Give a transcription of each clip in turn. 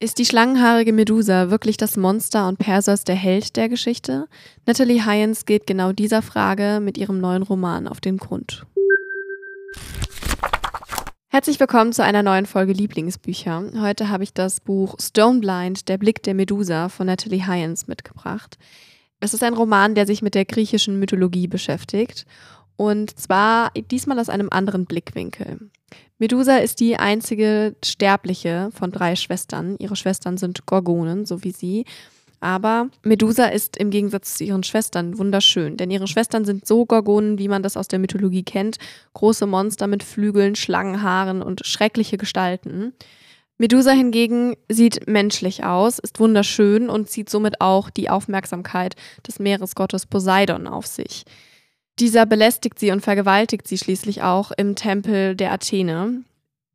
Ist die schlangenhaarige Medusa wirklich das Monster und Perseus der Held der Geschichte? Natalie Hyens geht genau dieser Frage mit ihrem neuen Roman auf den Grund. Herzlich willkommen zu einer neuen Folge Lieblingsbücher. Heute habe ich das Buch Stoneblind, der Blick der Medusa von Natalie Hyens mitgebracht. Es ist ein Roman, der sich mit der griechischen Mythologie beschäftigt und zwar diesmal aus einem anderen Blickwinkel. Medusa ist die einzige Sterbliche von drei Schwestern. Ihre Schwestern sind Gorgonen, so wie sie. Aber Medusa ist im Gegensatz zu ihren Schwestern wunderschön, denn ihre Schwestern sind so Gorgonen, wie man das aus der Mythologie kennt. Große Monster mit Flügeln, Schlangenhaaren und schreckliche Gestalten. Medusa hingegen sieht menschlich aus, ist wunderschön und zieht somit auch die Aufmerksamkeit des Meeresgottes Poseidon auf sich. Dieser belästigt sie und vergewaltigt sie schließlich auch im Tempel der Athene.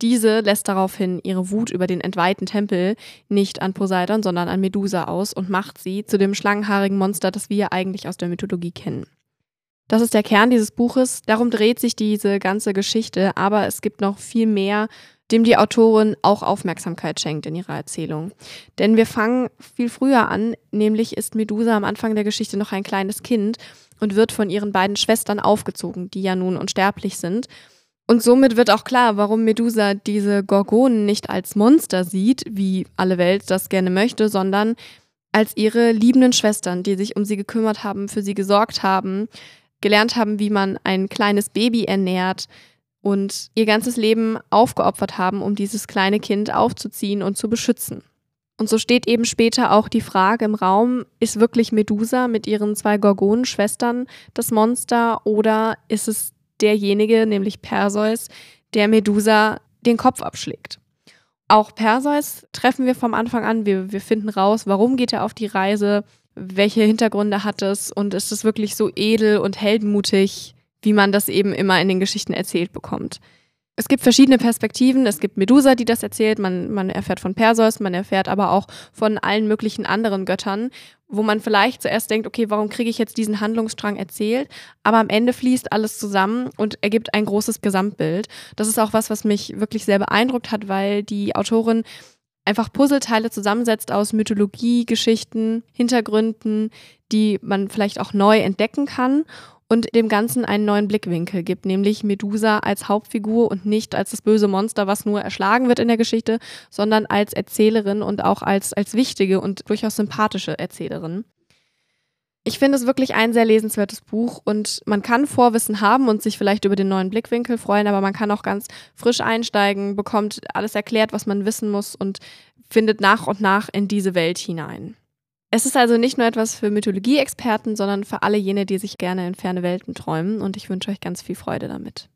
Diese lässt daraufhin ihre Wut über den entweihten Tempel nicht an Poseidon, sondern an Medusa aus und macht sie zu dem schlangenhaarigen Monster, das wir eigentlich aus der Mythologie kennen. Das ist der Kern dieses Buches. Darum dreht sich diese ganze Geschichte, aber es gibt noch viel mehr, dem die Autorin auch Aufmerksamkeit schenkt in ihrer Erzählung. Denn wir fangen viel früher an, nämlich ist Medusa am Anfang der Geschichte noch ein kleines Kind und wird von ihren beiden Schwestern aufgezogen, die ja nun unsterblich sind. Und somit wird auch klar, warum Medusa diese Gorgonen nicht als Monster sieht, wie alle Welt das gerne möchte, sondern als ihre liebenden Schwestern, die sich um sie gekümmert haben, für sie gesorgt haben, gelernt haben, wie man ein kleines Baby ernährt und ihr ganzes Leben aufgeopfert haben, um dieses kleine Kind aufzuziehen und zu beschützen. Und so steht eben später auch die Frage im Raum, ist wirklich Medusa mit ihren zwei Gorgonenschwestern das Monster oder ist es derjenige, nämlich Perseus, der Medusa den Kopf abschlägt? Auch Perseus treffen wir vom Anfang an. Wir, wir finden raus, warum geht er auf die Reise, welche Hintergründe hat es und ist es wirklich so edel und heldenmutig, wie man das eben immer in den Geschichten erzählt bekommt. Es gibt verschiedene Perspektiven. Es gibt Medusa, die das erzählt. Man, man erfährt von Perseus, man erfährt aber auch von allen möglichen anderen Göttern, wo man vielleicht zuerst denkt, okay, warum kriege ich jetzt diesen Handlungsstrang erzählt? Aber am Ende fließt alles zusammen und ergibt ein großes Gesamtbild. Das ist auch was, was mich wirklich sehr beeindruckt hat, weil die Autorin einfach Puzzleteile zusammensetzt aus Mythologie, Geschichten, Hintergründen, die man vielleicht auch neu entdecken kann und dem Ganzen einen neuen Blickwinkel gibt, nämlich Medusa als Hauptfigur und nicht als das böse Monster, was nur erschlagen wird in der Geschichte, sondern als Erzählerin und auch als, als wichtige und durchaus sympathische Erzählerin. Ich finde es wirklich ein sehr lesenswertes Buch und man kann Vorwissen haben und sich vielleicht über den neuen Blickwinkel freuen, aber man kann auch ganz frisch einsteigen, bekommt alles erklärt, was man wissen muss und findet nach und nach in diese Welt hinein. Es ist also nicht nur etwas für Mythologie-Experten, sondern für alle jene, die sich gerne in ferne Welten träumen und ich wünsche euch ganz viel Freude damit.